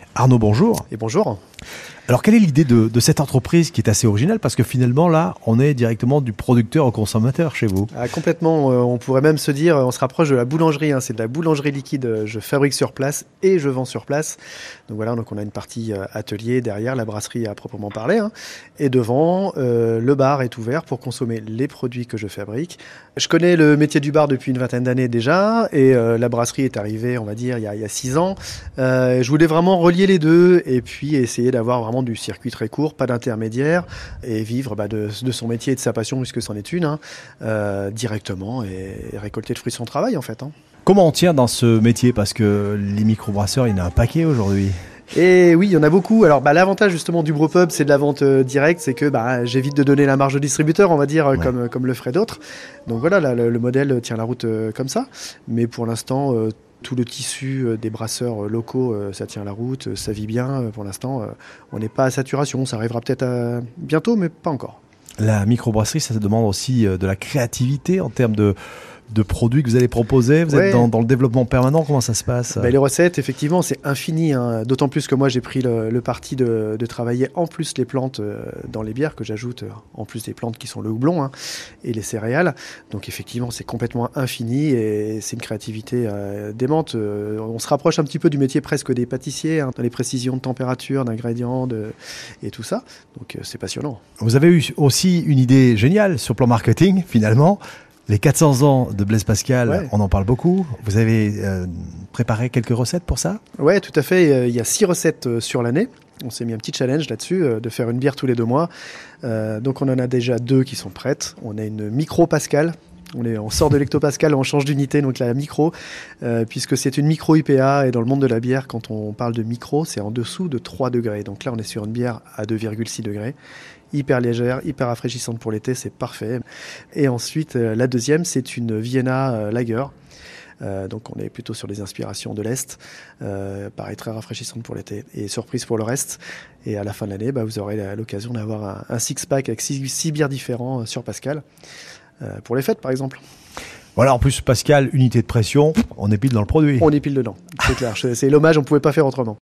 Gracias. Arnaud, bonjour. Et bonjour. Alors, quelle est l'idée de, cette entreprise qui est assez originale? Parce que finalement, là, on est directement du producteur au consommateur chez vous. Ah, complètement. Euh, on pourrait même se dire, on se rapproche de la boulangerie. Hein. c'est de la boulangerie liquide. Je fabrique sur place et je vends sur place. Donc voilà, donc on a une partie euh, atelier derrière, la brasserie à proprement parler. Hein. Et devant, euh, le bar est ouvert pour consommer les produits que je fabrique. Je connais le métier du bar depuis une vingtaine d'années déjà. Et la brasserie est arrivée, on va dire, il y a, il y a six ans. je voulais vraiment relier les deux et puis essayer d'avoir vraiment du circuit très court, pas d'intermédiaire, et vivre bah, de, son métier et de sa passion, puisque c'en est une, hein, euh, directement, et, récolter le fruit de son travail en fait. Hein. Comment on tient dans ce métier? Parce que les microbrasseurs, il y en a un paquet aujourd'hui. Et oui, il y en a beaucoup. Alors, bah, l'avantage justement du brewpub, c'est de la vente euh, directe, c'est que bah, j'évite de donner la marge au distributeur, on va dire, comme, comme le ferait d'autres. Donc voilà, le, modèle tient la route euh, comme ça. Mais pour l'instant, tout le tissu euh, des brasseurs euh, locaux, euh, ça tient la route, ça vit bien. Pour l'instant, on n'est pas à saturation. Ça arrivera peut-être bientôt, mais pas encore. La microbrasserie, ça demande aussi de la créativité en termes de, de produits que vous allez proposer Vous êtes dans, le développement permanent Comment ça se passe bah, Les recettes, effectivement, c'est infini. Hein. D'autant plus que moi, j'ai pris le, parti de, travailler en plus les plantes euh, dans les bières que j'ajoute, euh, en plus des plantes qui sont le houblon hein, et les céréales. Donc, effectivement, c'est complètement infini et c'est une créativité euh, démente. on se rapproche un petit peu du métier presque des pâtissiers, hein, dans les précisions de température, d'ingrédients et tout ça. Donc, c'est passionnant. Vous avez eu aussi une idée géniale sur le plan marketing, finalement. Les 400 ans de Blaise Pascal, on en parle beaucoup. Vous avez euh, préparé quelques recettes pour ça? Oui, tout à fait. Euh, il y a six recettes euh, sur l'année. On s'est mis un petit challenge là-dessus, de faire une bière tous les deux mois. donc on en a déjà deux qui sont prêtes. On a une micro Pascal. On, sort de l'hectopascal, on change d'unité, donc la micro, puisque c'est une micro IPA. Et dans le monde de la bière, quand on parle de micro, c'est en dessous de 3 degrés. Donc là, on est sur une bière à 2,6 degrés hyper légère, hyper rafraîchissante pour l'été, c'est parfait. Et ensuite, euh, la deuxième, c'est une Vienna euh, Lager. Euh, donc on est plutôt sur des inspirations de l'Est. pareil, très rafraîchissante pour l'été. Et surprise pour le reste. Et à la fin de l'année, bah, vous aurez l'occasion d'avoir un, six-pack avec six, bières différents sur Pascal. Pour les fêtes, par exemple. Voilà, en plus, Pascal, unité de pression, on est pile dans le produit. On est pile dedans, c'est clair. C'est l'hommage, on ne pouvait pas faire autrement.